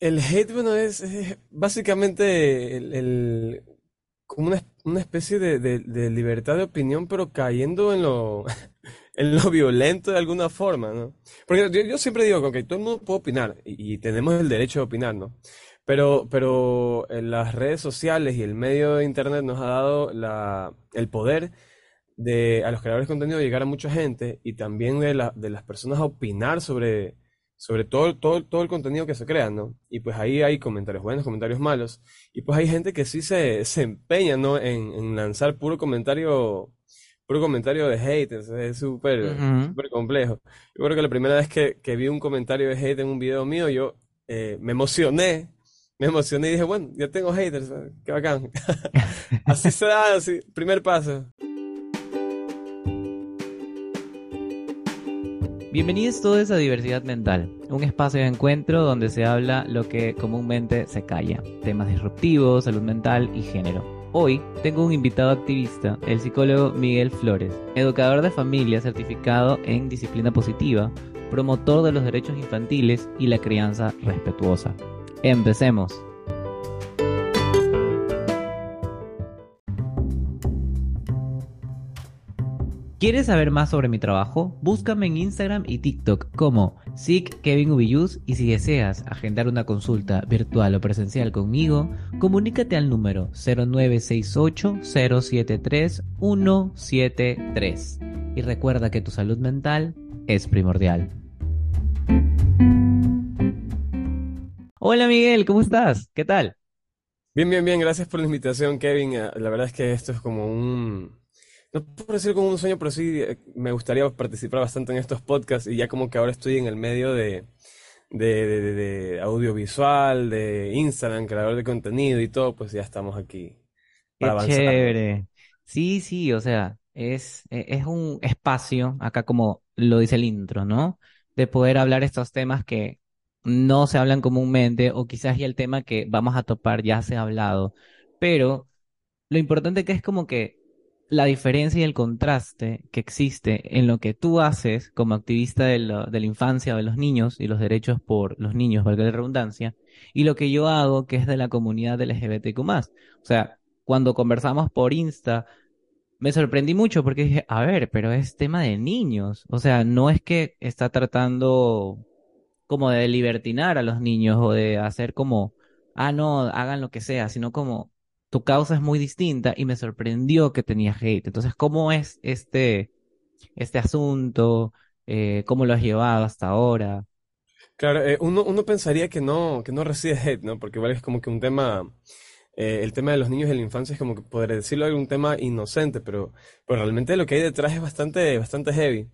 El hate, bueno, es, básicamente el, como una, una especie de, de- libertad de opinión, pero cayendo en lo, en lo violento de alguna forma, ¿no? Porque yo, siempre digo que todo el mundo puede opinar y, tenemos el derecho de opinar, ¿no? Pero, pero las redes sociales y el medio de internet nos ha dado la, el poder de a los creadores de contenido llegar a mucha gente y también de, la- de las personas a opinar sobre, sobre todo, todo, todo el contenido que se crea, ¿no? Y pues ahí hay comentarios buenos, comentarios malos, y pues hay gente que sí se, se empeña, ¿no? En, en lanzar puro comentario, puro comentario de hate, es es súper, Ujú. súper complejo. Yo creo que la primera vez que, que vi un comentario de hate en un video mío, yo eh, me emocioné. Me emocioné y dije, bueno, ya tengo haters, qué bacán. Así se da, así, primer paso. Bienvenidos todos a Diversidad Mental, un espacio de encuentro donde se habla lo que comúnmente se calla, temas disruptivos, salud mental y género. Hoy tengo un invitado activista, el psicólogo Miguel Flores, educador de familia certificado en disciplina positiva, promotor de los derechos infantiles y la crianza respetuosa. Empecemos. ¿Quieres saber más sobre mi trabajo? Búscame en Instagram y TikTok como SICKevinUbiyus y si deseas agendar una consulta virtual o presencial conmigo, comunícate al número 0968-073-173 y recuerda que tu salud mental es primordial. Hola Miguel, ¿cómo estás? ¿Qué tal? Bien, bien, bien, gracias por la invitación, Kevin. La verdad es que esto es como un, no puedo decir como un sueño, pero sí eh, me gustaría participar bastante en estos podcasts y ya como que ahora estoy en el medio de, de, de- de- de audiovisual, de Instagram, creador de contenido y todo, pues ya estamos aquí para Qué avanzar, chévere. Sí, sí, o sea, es, e- es un espacio, acá como lo dice el intro, ¿no? De poder hablar estos temas que no se hablan comúnmente o quizás ya el tema que vamos a topar ya se ha hablado, pero lo importante que es como que la diferencia y el contraste que existe en lo que tú haces como activista de la, de la infancia o de los niños y los derechos por los niños, valga la redundancia, y lo que yo hago que es de la comunidad LGBTQ+. O sea, cuando conversamos por Insta, me sorprendí mucho porque dije, a ver, pero es tema de niños. O sea, no es que está tratando como de libertinar a los niños o de hacer como, ah, no, hagan lo que sea, sino como tu causa es muy distinta y me sorprendió que tenía hate. Entonces, ¿cómo es este, este asunto? Eh, ¿cómo lo has llevado hasta ahora? Claro, eh, uno, uno pensaría que no, que no recibe hate, ¿no? Porque igual es como que un tema, eh, el tema de los niños y la infancia es como que podría decirlo un tema inocente, pero, pero realmente lo que hay detrás es bastante, bastante heavy.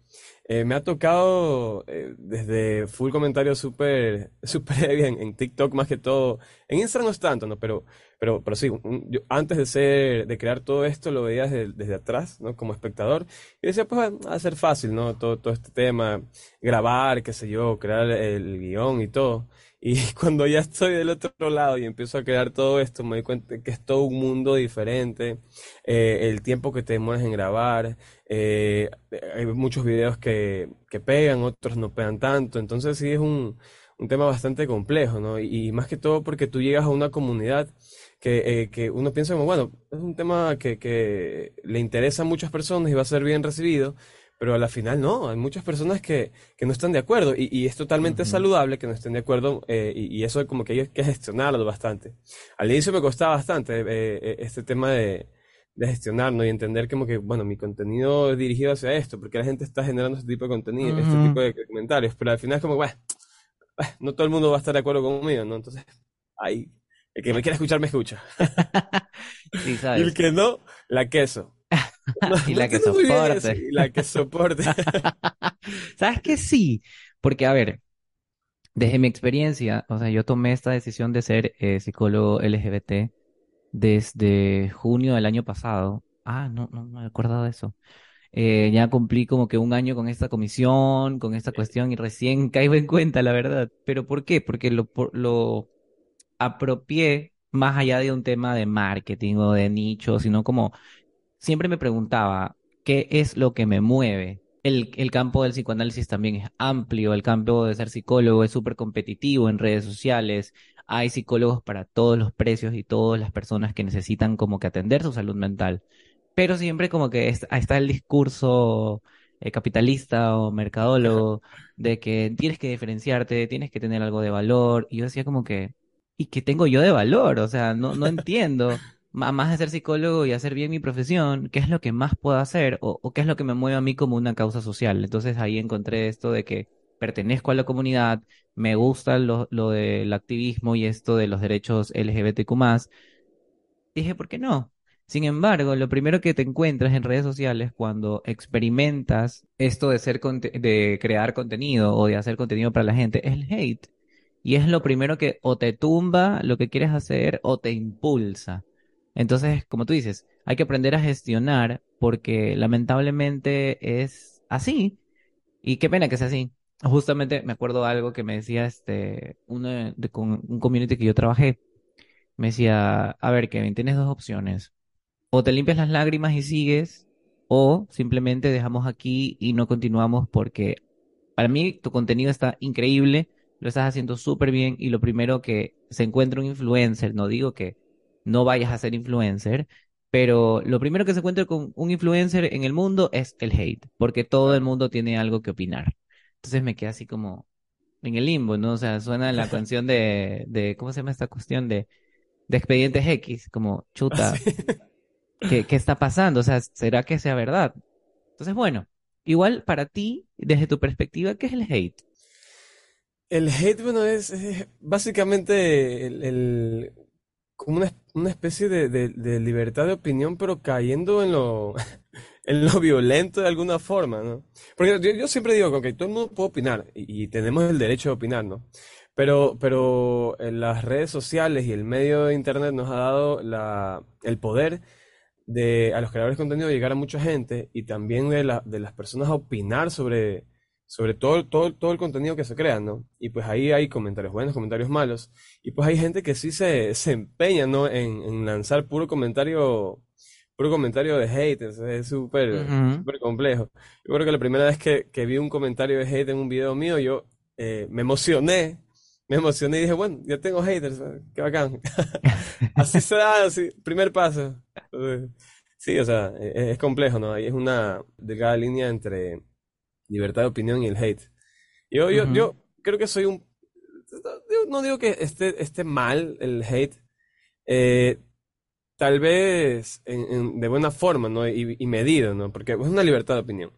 Eh, me ha tocado eh, desde full comentarios súper, súper heavy en, en TikTok más que todo. En Instagram no es tanto, ¿no? Pero, pero, pero sí, yo antes de ser, de crear todo esto lo veía desde, desde atrás, ¿no? Como espectador. Y decía, pues va a ser fácil, ¿no? Todo, todo este tema, grabar, qué sé yo, crear el guion y todo. Y cuando ya estoy del otro lado y empiezo a crear todo esto, me doy cuenta que es todo un mundo diferente. Eh, el tiempo que te demoras en grabar, eh, hay muchos videos que, que pegan, otros no pegan tanto. Entonces sí es un, un tema bastante complejo, ¿no? Y, y más que todo porque tú llegas a una comunidad que, eh, que uno piensa como, bueno, es un tema que, que le interesa a muchas personas y va a ser bien recibido. Pero a la final no, hay muchas personas que, que no están de acuerdo y, y es totalmente Ujú. saludable que no estén de acuerdo eh, y, y eso como que hay que gestionarlo bastante. Al inicio me costaba bastante eh, eh, este tema de, de gestionar, ¿no? Y entender como que, bueno, mi contenido es dirigido hacia esto, porque la gente está generando este tipo de contenido, este Ujú. tipo de comentarios, pero al final es como, bueno, no todo el mundo va a estar de acuerdo conmigo, ¿no? Entonces, ahí, el que me quiera escuchar, me escucha. Sí, Y el sabes. que no, la queso. No, Y no la que bien eso, soporte. y la que soporte. ¿Sabes que sí? Porque, a ver, desde mi experiencia, o sea, yo tomé esta decisión de ser eh, psicólogo LGBT desde junio del año pasado. Ah, no, no me acuerdo de eso. Eh, ya cumplí como que un año con esta comisión, con esta cuestión y recién caigo en cuenta, la verdad. ¿Pero por qué? Porque lo, por- lo apropié más allá de un tema de marketing o de nicho, sino como siempre me preguntaba, ¿qué es lo que me mueve? El, el campo del psicoanálisis también es amplio, el campo de ser psicólogo es súper competitivo en redes sociales, hay psicólogos para todos los precios y todas las personas que necesitan como que atender su salud mental. Pero siempre como que está el discurso eh, capitalista o mercadólogo de que tienes que diferenciarte, tienes que tener algo de valor. Y yo decía como que, ¿y qué tengo yo de valor? O sea, no, no entiendo. Más de ser psicólogo y hacer bien mi profesión, ¿qué es lo que más puedo hacer? O, o qué es lo que me mueve a mí como una causa social? Entonces ahí encontré esto de que pertenezco a la comunidad, me gusta lo, lo del activismo y esto de los derechos LGBTQ+. Dije, ¿por qué no? Sin embargo, lo primero que te encuentras en redes sociales cuando experimentas esto de ser de crear contenido o de hacer contenido para la gente es el hate. Y es lo primero que o te tumba lo que quieres hacer o te impulsa. Entonces, como tú dices, hay que aprender a gestionar porque lamentablemente es así. Y qué pena que sea así. Justamente me acuerdo algo que me decía este uno de, con un community que yo trabajé. Me decía, a ver, Kevin, tienes dos opciones o te limpias las lágrimas y sigues, o simplemente dejamos aquí y no continuamos porque para mí tu contenido está increíble, lo estás haciendo súper bien y lo primero que se encuentra un influencer, no digo que no vayas a ser influencer, pero lo primero que se encuentra con un influencer en el mundo es el hate, porque todo el mundo tiene algo que opinar. Entonces me queda así como en el limbo, ¿no? O sea, suena la canción de, de ¿cómo se llama esta cuestión? De, de Expedientes X, como chuta. ¿Qué, está pasando? O sea, ¿será que sea verdad? Entonces, bueno, igual para ti, desde tu perspectiva, ¿qué es el hate? El hate, bueno, es, básicamente el, como una, especie de, libertad de opinión, pero cayendo en lo, en lo violento de alguna forma, ¿no? Porque yo, siempre digo que todo el mundo puede opinar y, tenemos el derecho de opinar, ¿no? Pero, pero las redes sociales y el medio de Internet nos ha dado la, el poder de a los creadores de contenido llegar a mucha gente y también de, la, de las personas a opinar sobre, sobre todo, todo, todo el contenido que se crea, ¿no? Y pues ahí hay comentarios buenos, comentarios malos, y pues hay gente que sí se, se empeña, ¿no? En, lanzar puro comentario, puro comentario de hate, es súper, complejo. Yo creo que la primera vez que, que, vi un comentario de hate en un video mío, yo eh, me emocioné, me emocioné y dije, bueno, ya tengo haters, qué bacán. así se da, así, primer paso. Sí, o sea, e-, e-, es, complejo, ¿no? Ahí es una delgada línea entre libertad de opinión y el hate. Yo, yo, yo creo que soy un... no digo que esté, esté mal el hate, eh, tal vez de buena forma, ¿no? Y, medido, ¿no? Porque es una libertad de opinión.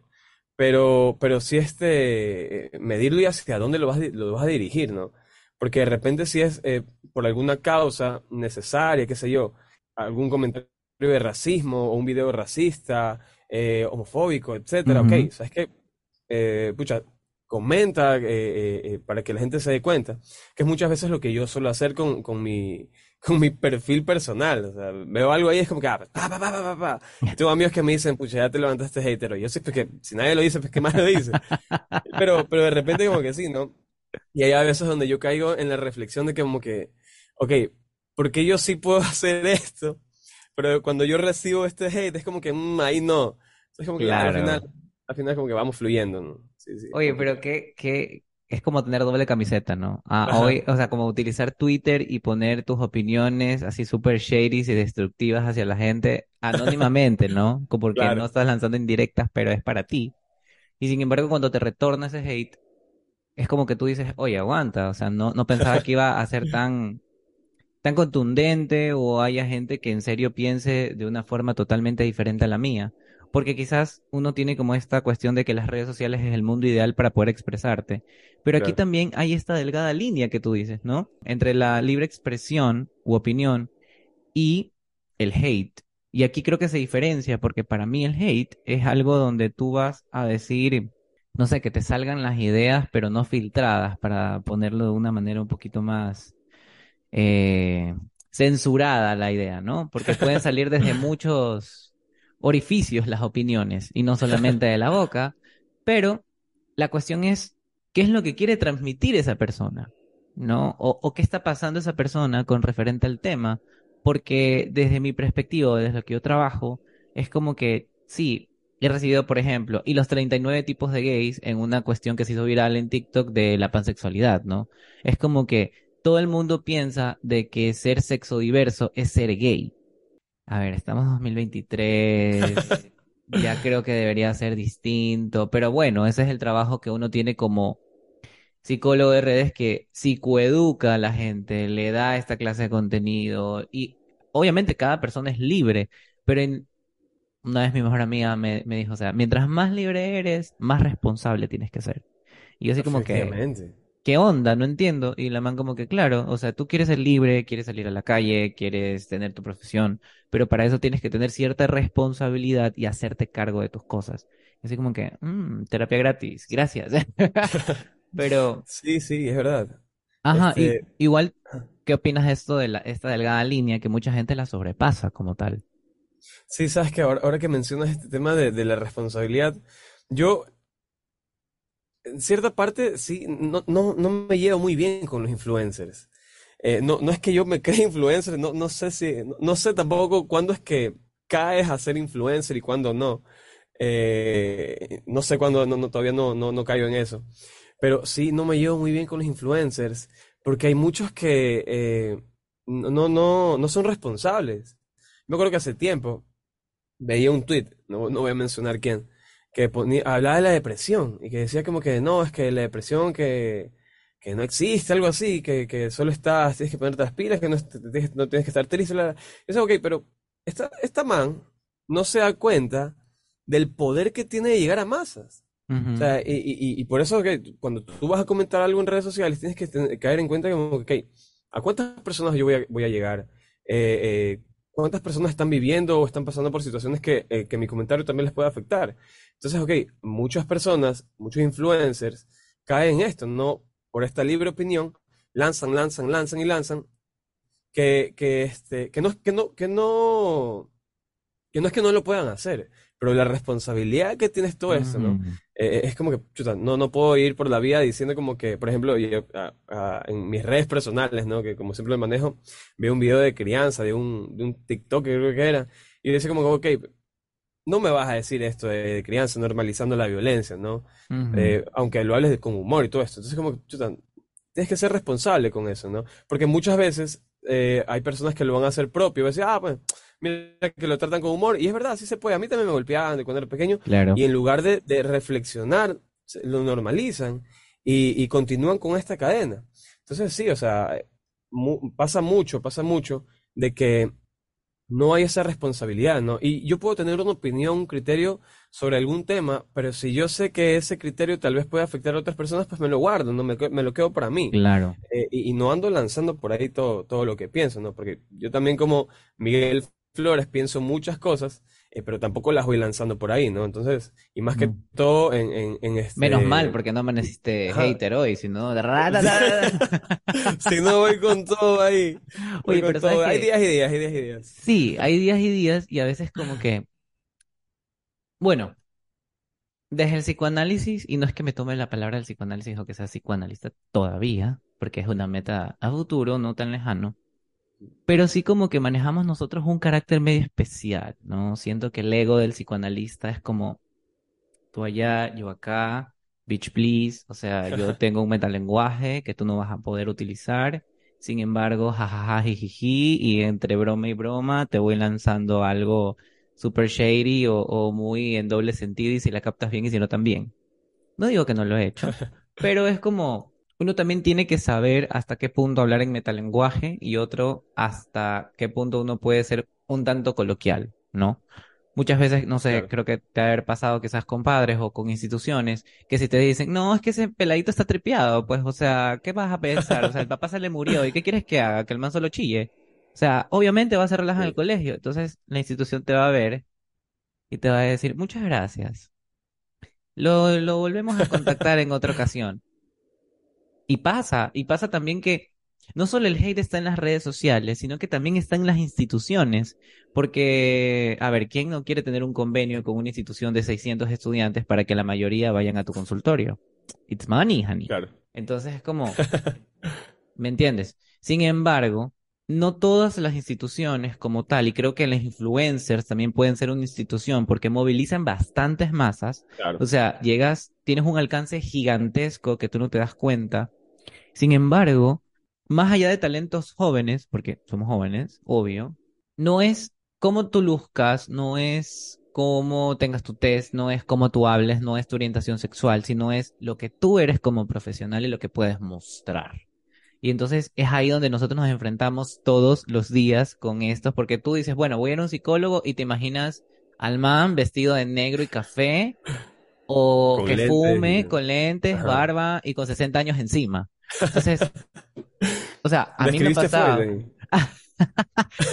Pero, pero sí este, medirlo y hacia dónde lo vas, lo vas a dirigir, ¿no? Porque de repente si es eh, por alguna causa necesaria, qué sé yo, algún comentario de racismo o un video racista, eh, homofóbico, etcétera, ok, ¿sabes qué? Eh, pucha, comenta para que la gente se dé cuenta, que es muchas veces lo que yo suelo hacer con, con mi, con mi perfil personal. O sea, veo algo ahí y es como que, ah, pa, pa, pa, pa, pa, Tengo amigos que me dicen, pucha, ya te levantaste hater. Yo sé, pues que si nadie lo dice, pues qué más lo dice. pero, pero de repente como que sí, ¿no? Y hay a veces donde yo caigo en la reflexión de que como que, ok, ¿por qué yo sí puedo hacer esto? Pero cuando yo recibo este hate es como que, mm, ahí no. Es como que al final, al final como que vamos fluyendo, ¿no? Oye, pero que, que es como tener doble camiseta, ¿no? Ah, hoy, o sea, como utilizar Twitter y poner tus opiniones así súper shady y destructivas hacia la gente anónimamente, ¿no? Porque no estás lanzando indirectas, pero es para ti. Y sin embargo, cuando te retorna ese hate, es como que tú dices, oye, aguanta, o sea, no, no pensaba que iba a ser tan, tan contundente o haya gente que en serio piense de una forma totalmente diferente a la mía. Porque quizás uno tiene como esta cuestión de que las redes sociales es el mundo ideal para poder expresarte. Pero aquí también hay esta delgada línea que tú dices, ¿no? Entre la libre expresión u opinión y el hate. Y aquí creo que se diferencia porque para mí el hate es algo donde tú vas a decir, no sé, que te salgan las ideas, pero no filtradas, para ponerlo de una manera un poquito más eh, censurada la idea, ¿no? Porque pueden salir desde muchos orificios las opiniones y no solamente de la boca, pero la cuestión es, ¿qué es lo que quiere transmitir esa persona? ¿No? O, qué está pasando esa persona con referente al tema, porque desde mi perspectiva, desde lo que yo trabajo, es como que sí, he recibido, por ejemplo, y los 39 tipos de gays en una cuestión que se hizo viral en TikTok de la pansexualidad, ¿no? Es como que todo el mundo piensa de que ser sexo diverso es ser gay. A ver, estamos en 2023, ya creo que debería ser distinto, pero bueno, ese es el trabajo que uno tiene como psicólogo de redes que psicoeduca a la gente, le da esta clase de contenido y obviamente cada persona es libre, pero en, una vez mi mejor amiga me, me dijo, o sea, mientras más libre eres, más responsable tienes que ser. Y yo así como que. ¿Qué onda? No entiendo. Y la man como que, claro, o sea, tú quieres ser libre, quieres salir a la calle, quieres tener tu profesión, pero para eso tienes que tener cierta responsabilidad y hacerte cargo de tus cosas. Así como que, "Mm, terapia gratis, gracias. Pero, Sí, sí, es verdad. ajá, y, Este, igual, ¿qué opinas de esto de la, esta delgada línea que mucha gente la sobrepasa como tal? sí, sabes que ahora, ahora que mencionas este tema de, de la responsabilidad, yo en cierta parte sí, no, no, no me llevo muy bien con los influencers. Eh, no, no es que yo me cree influencer, no, no sé si, no, no sé tampoco cuándo es que caes a ser influencer y cuándo no. Eh, no sé cuándo, no, no, todavía no, no, no caigo en eso. Pero sí, no me llevo muy bien con los influencers, porque hay muchos que eh, no, no, no son responsables. Me acuerdo que hace tiempo veía un tweet, no, no voy a mencionar quién, que ponía, hablaba de la depresión y que decía como que no, es que la depresión que, que no existe, algo así, que, que solo estás, tienes que ponerte las pilas, que no, tienes que estar triste. bla, bla. Y yo, ok, pero esta, esta man no se da cuenta del poder que tiene de llegar a masas. O sea, y, y- y- y por eso que cuando tú vas a comentar algo en redes sociales, tienes que ten- caer en cuenta como que, ok, ¿a cuántas personas yo voy a, voy a llegar? Eh, eh, ¿cuántas personas están viviendo o están pasando por situaciones que, eh, que mi comentario también les puede afectar? Entonces, ok, muchas personas, muchos influencers caen en esto, no por esta libre opinión, lanzan, lanzan, lanzan y lanzan, que, que, este, que no, que no, que no, que no es que no lo puedan hacer, pero la responsabilidad que tienes todo esto, ¿no? ujú. eh, es como que, chuta, no, no puedo ir por la vida diciendo como que, por ejemplo, yo, a- a- en mis redes personales, ¿no? Que como siempre lo manejo, veo un video de crianza de un, de un TikTok, creo que era, y decía como, ok, no me vas a decir esto de, crianza normalizando la violencia, ¿no? Eh, aunque lo hables de- con humor y todo esto. Entonces, como, chuta, tienes que ser responsable con eso, ¿no? Porque muchas veces eh, hay personas que lo van a hacer propio, y decir, ah, pues, mira que lo tratan con humor, y es verdad, sí se puede. A mí también me golpeaban de cuando era pequeño, Claro. y en lugar de, de reflexionar, lo normalizan y, y continúan con esta cadena. Entonces, sí, o sea, mu- pasa mucho, pasa mucho de que no hay esa responsabilidad, ¿no? Y yo puedo tener una opinión, un criterio sobre algún tema, pero si yo sé que ese criterio tal vez puede afectar a otras personas, pues me lo guardo, ¿no? Me, lo quedo para mí. Claro. Eh, y, y no ando lanzando por ahí todo, todo lo que pienso, ¿no? Porque yo también como Miguel Flores pienso muchas cosas, eh, pero tampoco las voy lanzando por ahí, ¿no? Entonces, y más que Mm. todo en, en, en Menos mal, este... porque no amaneciste Ajá. hater hoy, sino... Si no voy con todo ahí, voy Oye, con pero ¿sabes todo. Hay días y días, hay días y días. Sí, hay días y días y a veces como que, bueno, desde el psicoanálisis, y no es que me tome la palabra del psicoanálisis o que sea psicoanalista todavía, porque es una meta a futuro, no tan lejano, pero sí como que manejamos nosotros un carácter medio especial, ¿no? Siento que el ego del psicoanalista es como tú allá, yo acá, bitch please, o sea, yo tengo un metalenguaje que tú no vas a poder utilizar, sin embargo, jajaja, jijiji, y entre broma y broma te voy lanzando algo super shady o, o muy en doble sentido y si la captas bien y si no también. No digo que no lo he hecho, pero es como uno también tiene que saber hasta qué punto hablar en metalenguaje y otro hasta qué punto uno puede ser un tanto coloquial, ¿no? Muchas veces, no sé, Claro. creo que te ha haber pasado quizás con padres o con instituciones que si te dicen, no, es que ese peladito está tripeado, pues, o sea, ¿qué vas a pensar? O sea, el papá se le murió y ¿qué quieres que haga? Que el man solo chille. O sea, obviamente va a ser relajado en el Sí. colegio, entonces la institución te va a ver y te va a decir, muchas gracias. Lo, lo volvemos a contactar en otra ocasión. Y pasa, y pasa también que no solo el hate está en las redes sociales, sino que también está en las instituciones. Porque, a ver, ¿quién no quiere tener un convenio con una institución de 600 estudiantes para que la mayoría vayan a tu consultorio? It's money, honey. Claro. Entonces es como, ¿me entiendes? Sin embargo, no todas las instituciones como tal, y creo que los influencers también pueden ser una institución porque movilizan bastantes masas. Claro. O sea, llegas, tienes un alcance gigantesco que tú no te das cuenta. Sin embargo, más allá de talentos jóvenes, porque somos jóvenes, obvio, no es cómo tú luzcas, no es cómo tengas tu test, no es cómo tú hables, no es tu orientación sexual, sino es lo que tú eres como profesional y lo que puedes mostrar. Y entonces es ahí donde nosotros nos enfrentamos todos los días con esto, porque tú dices, bueno, voy a ir a un psicólogo y te imaginas al man vestido de negro y café, o Con que lentes fume con lentes, Ajá. barba y con 60 años encima. Entonces, o sea, a ¿Le mí me pasaba. Freud?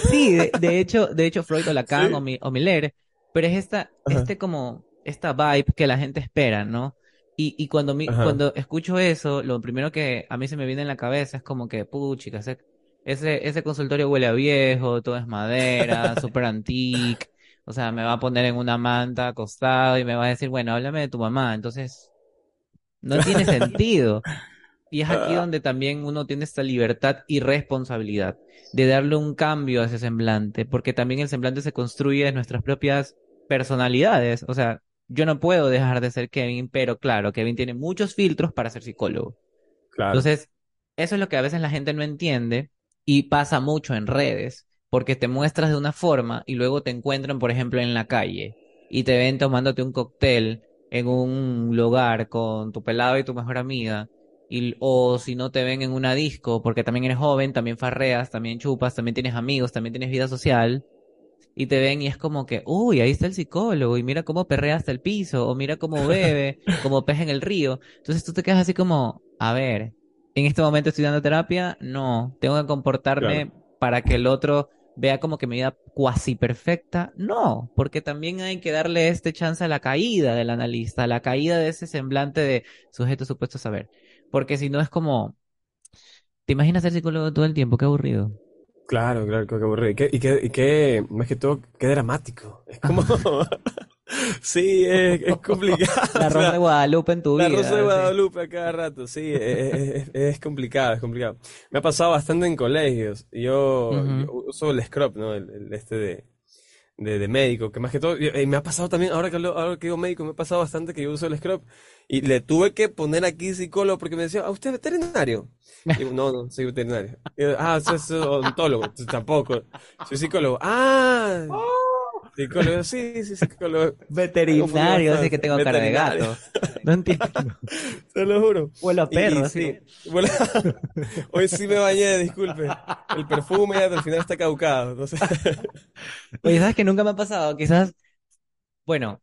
Sí, de, de hecho, de hecho Freud o Lacan Sí. o, Mi- o Miller, pero es esta, Ajá. este como, esta vibe que la gente espera, ¿no? Y, y cuando, mi, cuando escucho eso, lo primero que a mí se me viene en la cabeza es como que, puchica, ese, ese consultorio huele a viejo, todo es madera, súper antique, o sea, me va a poner en una manta acostado y me va a decir, bueno, háblame de tu mamá, entonces, no tiene sentido. Y es aquí donde también uno tiene esta libertad y responsabilidad de darle un cambio a ese semblante, porque también el semblante se construye de nuestras propias personalidades. O sea, yo no puedo dejar de ser Kevin, pero claro, Kevin tiene muchos filtros para ser psicólogo. Claro. Entonces, eso es lo que a veces la gente no entiende y pasa mucho en redes, porque te muestras de una forma y luego te encuentran, por ejemplo, en la calle y te ven tomándote un cóctel en un lugar con tu pelado y tu mejor amiga. Y, o si no te ven en una disco, porque también eres joven, también farreas, también chupas, también tienes amigos, también tienes vida social, y te ven y es como que, uy, ahí está el psicólogo, y mira cómo perrea hasta el piso, o mira cómo bebe, como pez en el río. Entonces tú te quedas así como, a ver, en este momento estoy dando terapia, no, tengo que comportarme para que el otro vea como que mi vida cuasi perfecta, no, porque también hay que darle este chance a la caída del analista, a la caída de ese semblante de sujeto supuesto a saber, porque si no es como, ¿te imaginas ser psicólogo todo el tiempo? Qué aburrido. Claro, claro, qué aburrido. Y qué, y qué, y qué, más que todo, qué dramático. Es como, sí, es, es complicado. La Rosa de Guadalupe en tu La vida. Rosa de. Guadalupe a cada rato, sí, es, es- es complicado, es complicado. Me ha pasado bastante en colegios. Yo, uso el scrub, ¿no? El, el este de, de, de médico, que más que todo, y, y me ha pasado también, ahora que, hablo- ahora que digo médico, me ha pasado bastante que yo uso el scrub y le tuve que poner aquí psicólogo porque me decía, ¿a usted es veterinario? Y yo, no, no, soy veterinario. Y yo, ah, usted es odontólogo, Entonces, tampoco, soy psicólogo. Ah, psicólogo, sí, sí, psicólogo. Veterinario, así que tengo cara de gato. No entiendo. Te lo juro. Huelo a perro, y sí, bueno, hoy sí me bañé, disculpe. El perfume al final está caducado. Sé. Oye, ¿sabes que nunca me ha pasado? Quizás, bueno,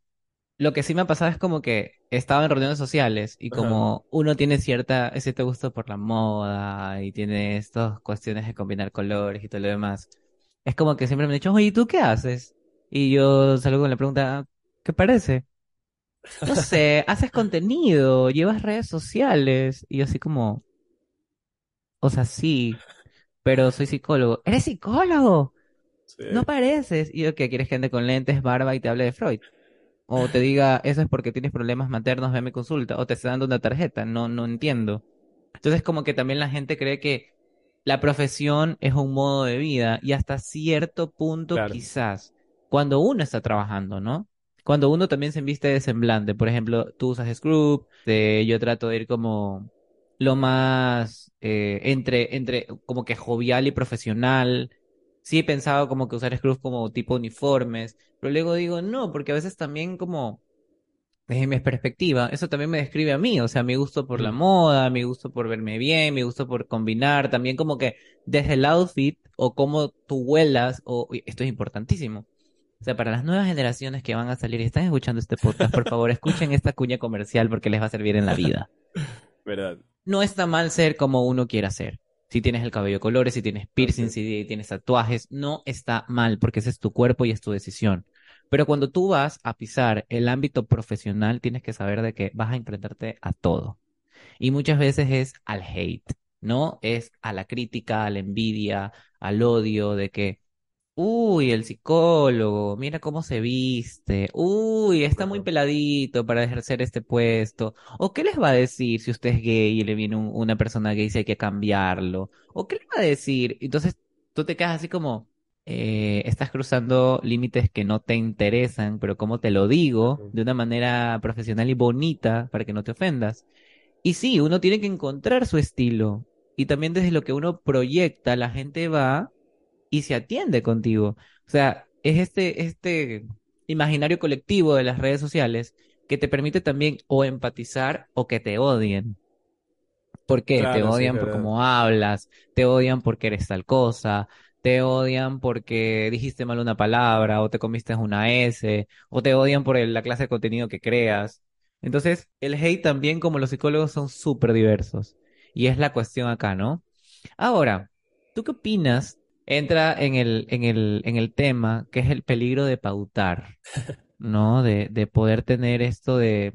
lo que sí me ha pasado es como que estaba en reuniones sociales y Ajá. como uno tiene cierta, cierto gusto por la moda y tiene estas cuestiones de combinar colores y todo lo demás, es como que siempre me han dicho, oye, ¿y tú qué haces? Y yo salgo con la pregunta, ¿qué parece? No sé, haces contenido, llevas redes sociales y yo así como, o sea, sí, pero soy psicólogo. ¿Eres psicólogo? Sí. No pareces. Y yo, ¿qué quieres que ande con lentes, barba y te hable de Freud? O te diga, eso es porque tienes problemas maternos, ve a mi consulta. O te está dando una tarjeta. No, no entiendo. Entonces, como que también la gente cree que la profesión es un modo de vida y hasta cierto punto Claro. quizás, cuando uno está trabajando, ¿no? Cuando uno también se viste de semblante. Por ejemplo, tú usas Scrub, eh, yo trato de ir como lo más eh, entre, entre como que jovial y profesional. Sí he pensado como que usar Scrubs como tipo uniformes, pero luego digo no, porque a veces también como desde mi perspectiva, eso también me describe a mí, o sea, mi gusto por la Mm. moda, mi gusto por verme bien, mi gusto por combinar, también como que desde el outfit o cómo tú huelas, o esto es importantísimo. O sea, para las nuevas generaciones que van a salir y están escuchando este podcast, por favor, escuchen esta cuña comercial porque les va a servir en la vida. ¿Verdad? No está mal ser como uno quiera ser. Si tienes el cabello de colores, si tienes piercings, si tienes tatuajes, no está mal porque ese es tu cuerpo y es tu decisión. Pero cuando tú vas a pisar el ámbito profesional, tienes que saber de que vas a enfrentarte a todo. Y muchas veces es al hate, ¿no? Es a la crítica, a la envidia, al odio de que, uy, el psicólogo, mira cómo se viste, uy, está muy peladito para ejercer este puesto. ¿O qué les va a decir si usted es gay y le viene un- una persona gay si hay que cambiarlo? ¿O qué les va a decir? Entonces tú te quedas así como, eh, estás cruzando límites que no te interesan, pero como te lo digo, de una manera profesional y bonita para que no te ofendas. Y sí, uno tiene que encontrar su estilo. y también desde lo que uno proyecta, la gente va y se atiende contigo. O sea, es este, este imaginario colectivo de las redes sociales que te permite también o empatizar o que te odien. ¿Por qué? Te sí, odian por cómo hablas, te odian porque eres tal cosa, te odian porque dijiste mal una palabra o te comiste una S, o te odian por el- la clase de contenido que creas. Entonces, el hate también, como los psicólogos, son súper diversos. Y es la cuestión acá, ¿no? Ahora, ¿tú qué opinas? Entra en el, en el, en el tema que es el peligro de pautar, ¿no? De, de poder tener esto de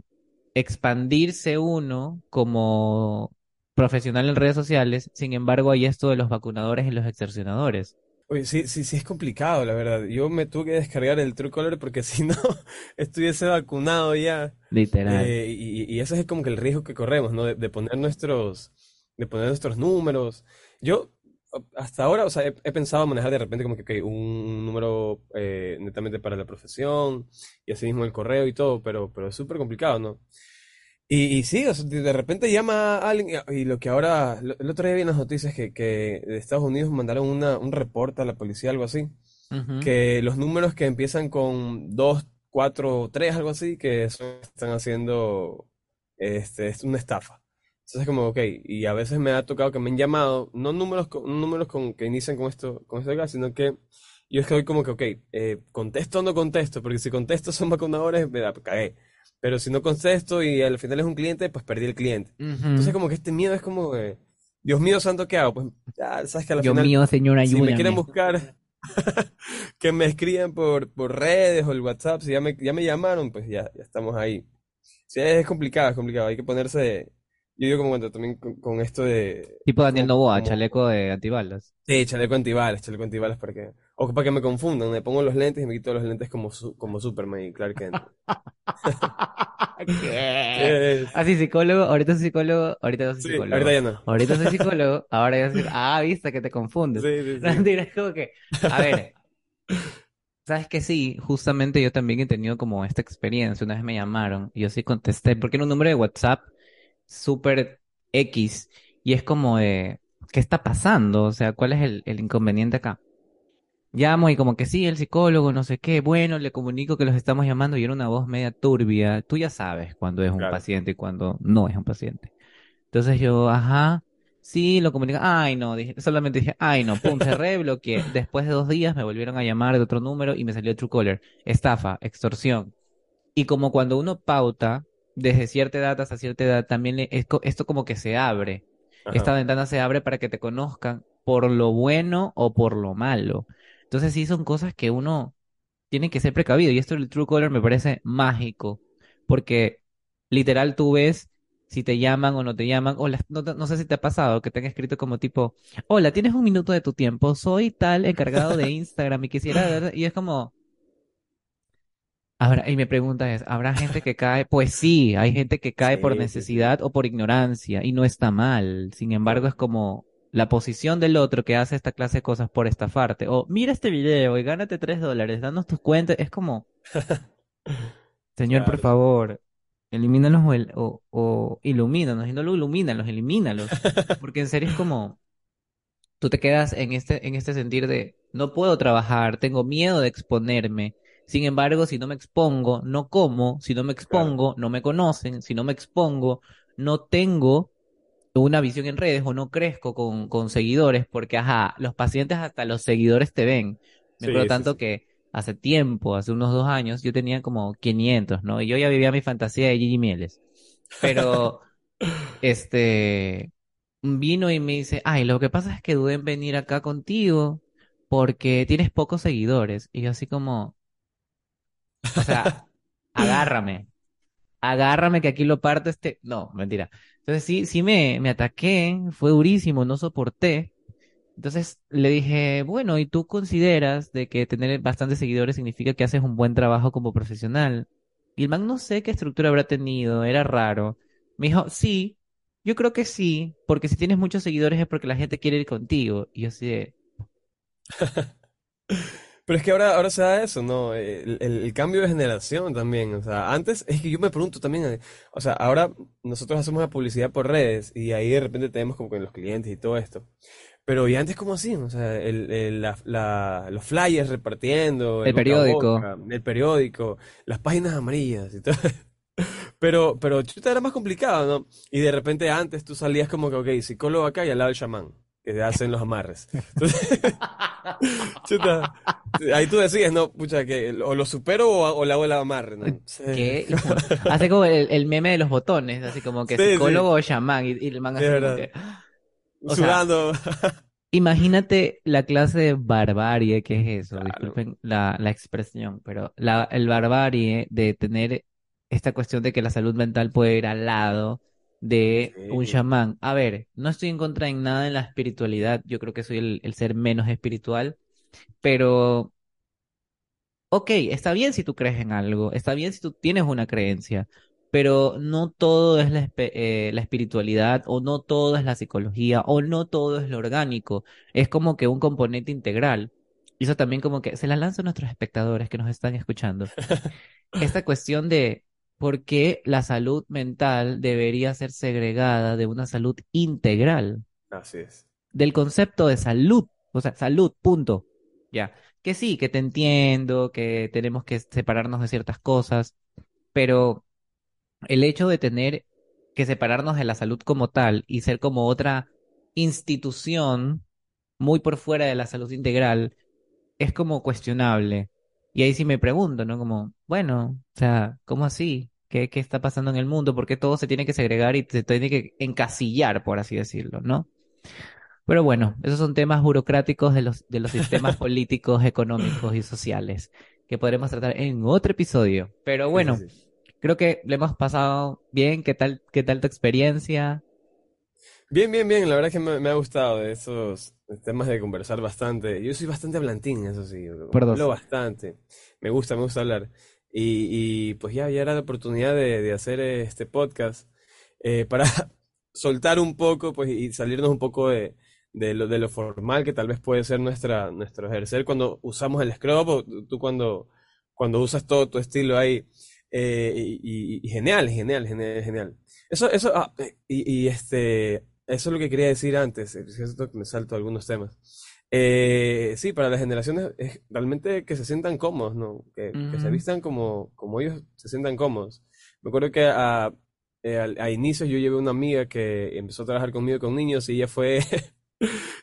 expandirse uno como profesional en redes sociales, sin embargo hay esto de los vacunadores y los extorsionadores, Oye, sí, sí, sí es complicado, la verdad. Yo me tuve que descargar el Truecaller porque si no estuviese vacunado ya. literal. Eh, y, y ese es como que el riesgo que corremos, ¿no? De, de poner nuestros, de poner nuestros números. Yo hasta ahora, o sea, he, he pensado manejar de repente como que un número eh, netamente para la profesión y así mismo el correo y todo, pero, pero es súper complicado, ¿no? Y, y sí, o sea, de repente llama a alguien y y lo que ahora, lo- el otro día vi en las noticias que, que de Estados Unidos mandaron una, un reporte a la policía, algo así, que los números que empiezan con 2 4 3 algo así, que eso están haciendo este, es una estafa. Entonces, como, ok, y a veces me ha tocado que me han llamado, no números, con, números con, que inician con esto, con esto acá, sino que yo estoy como que, ok, eh, contesto o no contesto, porque si contesto son vacunadores, me da, cagué. Pero si no contesto y al final es un cliente, pues perdí el cliente. Entonces, Ujú. como que este miedo es como, eh, Dios mío santo, ¿qué hago? Pues ya, sabes que al Dios final, mío, Señor, si me quieren ayúdame. buscar, que me escriban por, por redes o el WhatsApp, si ya me, ya me llamaron, pues ya, ya estamos ahí. Sí, es complicado, es complicado, hay que ponerse, yo digo como cuando también con, con esto de, Tipo Daniel como, Noboa, como, chaleco de antibalas. sí, chaleco antibalas, chaleco antibalas para que, o para que me confundan, me pongo los lentes y me quito los lentes como, su- como Superman y Clark Kent. ¿Qué? Así psicólogo, ahorita soy psicólogo, ahorita no soy sí, ahorita psicólogo. ya no. Ahorita soy psicólogo, ahora ya soy... Ah, viste que te confundes. Sí, sí, sí. es como que... A ver, sabes que sí, justamente yo también he tenido como esta experiencia. Una vez me llamaron y yo sí contesté, porque era un número de WhatsApp súper X. Y es como de, ¿qué está pasando? O sea, ¿cuál es el, el inconveniente acá? Llamo y como que sí, el psicólogo, no sé qué, bueno, le comunico que los estamos llamando y era una voz media turbia. Tú ya sabes cuando es un Claro. paciente y cuando no es un paciente. Entonces yo, ajá, sí, lo comunico. Ay, no, dije, solamente dije, ay, no, pum, cerré, bloqueé. Después de dos días me volvieron a llamar de otro número y me salió Truecaller. Estafa, extorsión. Y como cuando uno pauta, desde cierta edad hasta cierta edad, también le- esto como que se abre. Esta ventana se abre para que te conozcan por lo bueno o por lo malo. Entonces sí son cosas que uno tiene que ser precavido. Y esto del Truecaller me parece mágico. Porque literal tú ves si te llaman o no te llaman. O las- no, te- no sé si te ha pasado que te han escrito como tipo, hola, ¿tienes un minuto de tu tiempo? Soy tal encargado de Instagram y quisiera ver. Y es como... Habrá, y mi pregunta es, ¿habrá gente que cae? Pues sí, hay gente que cae por sí, necesidad o por ignorancia y no está mal. Sin embargo, es como la posición del otro que hace esta clase de cosas por estafarte. O mira este video y gánate tres dólares, danos tus cuentas. Es como, señor, por favor, elimínalos o, el- o, o ilumínanos. Y no lo ilumínalos, elimínalos. Porque en serio es como, tú te quedas en este, en este sentir de no puedo trabajar, tengo miedo de exponerme. Sin embargo, si no me expongo, no como, si no me Claro. expongo, no me conocen, si no me expongo, no tengo una visión en redes o no crezco con, con seguidores, porque ajá, los pacientes hasta los seguidores te ven. Me acuerdo Sí, sí, tanto sí. que hace tiempo, hace unos dos años, yo tenía como 500, ¿no? Y yo ya vivía mi fantasía de Gigi Mieles. Pero este vino y me dice, ay, lo que pasa es que dudé en venir acá contigo porque tienes pocos seguidores. Y yo así como, o sea, agárrame, agárrame que aquí lo parto este. No, mentira. Entonces sí, sí me, me ataqué, fue durísimo, no soporté. Entonces le dije, bueno, ¿y tú consideras de que tener bastantes seguidores significa que haces un buen trabajo como profesional? Y el man no sé qué estructura habrá tenido, era raro. Me dijo, sí, yo creo que sí, porque si tienes muchos seguidores es porque la gente quiere ir contigo. Y yo así Pero es que ahora, ahora se da eso, ¿no? El, el- el cambio de generación también. O sea, antes es que yo me pregunto también, eh, o sea, ahora nosotros hacemos la publicidad por redes y ahí de repente tenemos como que los clientes y todo esto. Pero ¿y antes cómo así? O sea, el, el- la- la- los flyers repartiendo, el periódico. boca, el periódico, las páginas amarillas y todo. Pero, pero chuta era más complicado, ¿no? Y de repente antes tú salías como que, ok, psicólogo acá y al lado el chamán, que hacen los amarres. Entonces, chuta, ahí tú decías, no, pucha, que o lo supero o, o le hago el amarre, ¿no? Sí. Hace como el, el meme de los botones, así como que Sí, sí. psicólogo o chamán, y, y el man Sí, como que... O sea, Sudando. Imagínate la clase de barbarie que es eso, Claro. disculpen la, la expresión, pero la, el barbarie de tener esta cuestión de que la salud mental puede ir al lado de un chamán. A ver, no estoy en contra en nada en la espiritualidad, yo creo que soy el, el ser menos espiritual, pero ok, está bien si tú crees en algo, está bien si tú tienes una creencia, pero no todo es la, eh, la espiritualidad o no todo es la psicología o no todo es lo orgánico. Es como que un componente integral. Y eso también como que se la lanzo a nuestros espectadores que nos están escuchando. Esta cuestión de por qué la salud mental debería ser segregada de una salud integral Así es. del concepto de salud, o sea, salud, punto. Ya, que sí, que te entiendo, que tenemos que separarnos de ciertas cosas, pero el hecho de tener que separarnos de la salud como tal y ser como otra institución muy por fuera de la salud integral es como cuestionable. Y ahí sí me pregunto, ¿no? Como, bueno, o sea, ¿cómo así? ¿Qué, qué está pasando en el mundo? ¿Por qué todo se tiene que segregar y se tiene que encasillar, por así decirlo, ¿no? Pero bueno, esos son temas burocráticos de los, de los sistemas políticos, económicos y sociales que podremos tratar en otro episodio. Pero Sí, bueno, sí, sí. creo que le hemos pasado bien. ¿Qué tal, qué tal tu experiencia? Bien, bien, bien. La verdad es que me, me ha gustado de esos temas de conversar bastante. Yo soy bastante hablantín, eso sí. Por dos. Hablo bastante. Me gusta, me gusta hablar. Y, y pues ya, ya era la oportunidad de, de hacer este podcast eh, para soltar un poco, pues, y salirnos un poco de, de lo, de lo formal que tal vez puede ser nuestra, nuestro ejercer cuando usamos el scrub o tú cuando, cuando usas todo tu estilo ahí. Eh, y, y- y genial, genial, genial, genial. Eso, eso, ah, eh, y, y, este, eso es lo que quería decir antes, es que me salto algunos temas. Eh, sí, para las generaciones es realmente que se sientan cómodos, ¿no? Que, que se vistan como, como ellos se sientan cómodos. Me acuerdo que a, eh, al- a inicios yo llevé una amiga que empezó a trabajar conmigo con niños y ella fue,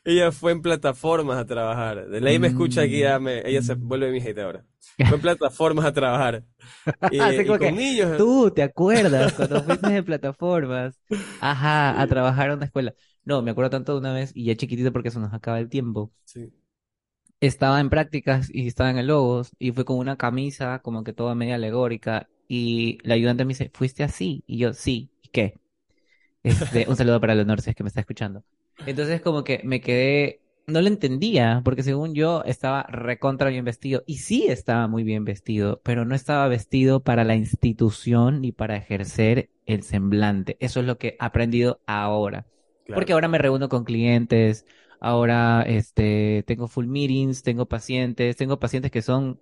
ella fue en plataformas a trabajar. De ley me escucha aquí, ya me- ella se vuelve mi hate ahora. Fue en plataformas a trabajar. Y, Así y como que con niños. tú te acuerdas cuando fuiste de plataformas, ajá, a trabajar a una escuela. No, me acuerdo tanto de una vez, y ya chiquitito porque se nos acaba el tiempo. Sí. Estaba en prácticas y estaba en el Logos y fue con una camisa como que toda media alegórica y la ayudante me dice, ¿fuiste así? Y yo, sí, ¿y qué? Este, un saludo para Leonor si es que me está escuchando. Entonces como que me quedé, no lo entendía, porque según yo estaba recontra bien vestido y sí estaba muy bien vestido, pero no estaba vestido para la institución ni para ejercer el semblante. Eso es lo que he aprendido ahora. Porque ahora me reúno con clientes, ahora este, tengo full meetings, tengo pacientes, tengo pacientes que son,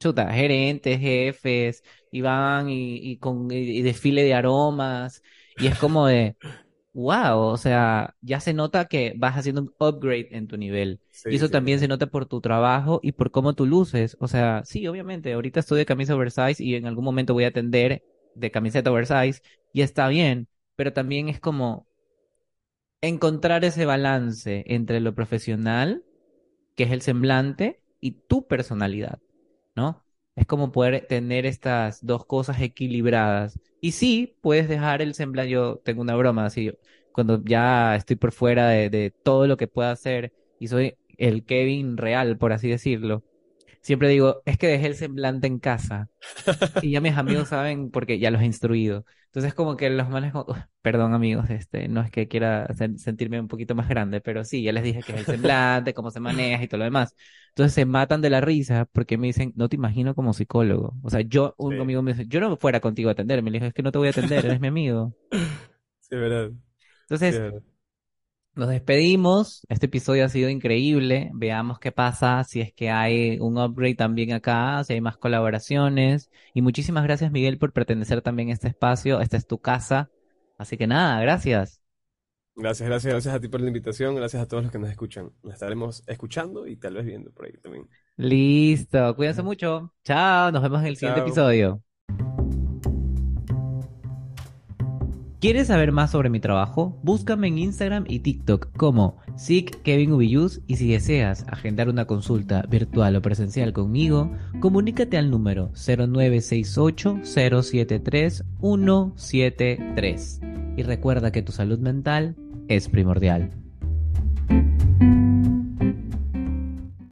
chuta, gerentes, jefes, y van y, y con y desfile de aromas, y es como de, wow, o sea, ya se nota que vas haciendo un upgrade en tu nivel. Y eso sí, también se nota por tu trabajo y por cómo tú luces. O sea, sí, obviamente, ahorita estoy de camisa oversize y en algún momento voy a atender de camiseta oversize y está bien, pero también es como encontrar ese balance entre lo profesional, que es el semblante, y tu personalidad, ¿no? Es como poder tener estas dos cosas equilibradas. Y sí, puedes dejar el semblante. Yo tengo una broma así, cuando ya estoy por fuera de, de todo lo que pueda hacer y soy el Kevin real, por así decirlo. Siempre digo, es que dejé el semblante en casa. Y ya mis amigos saben porque ya los he instruido. Entonces como que los manes como, "Uf, perdón amigos, este, no es que quiera sen- sentirme un poquito más grande, pero sí, ya les dije que es el semblante, cómo se maneja y todo lo demás. Entonces se matan de la risa porque me dicen, no te imagino como psicólogo. O sea, yo, un Sí, amigo me dice, yo no fuera contigo a atenderme. Le dije, es que no te voy a atender, eres mi amigo. sí, verdad. Sí, Entonces, verdad. Nos despedimos. Este episodio ha sido increíble. Veamos qué pasa, si es que hay un upgrade también acá, si hay más colaboraciones. Y muchísimas gracias, Miguel, por pertenecer también a este espacio. Esta es tu casa. Así que nada, gracias. Gracias, gracias, gracias a ti por la invitación, gracias a todos los que nos escuchan. Nos estaremos escuchando y tal vez viendo por ahí también. Listo. Cuídense mucho. Chao. Nos vemos en el siguiente episodio. ¿Quieres saber más sobre mi trabajo? Búscame en Instagram y TikTok como SICKevinUbillos y si deseas agendar una consulta virtual o presencial conmigo, comunícate al número 0968 073 173. Y recuerda que tu salud mental es primordial.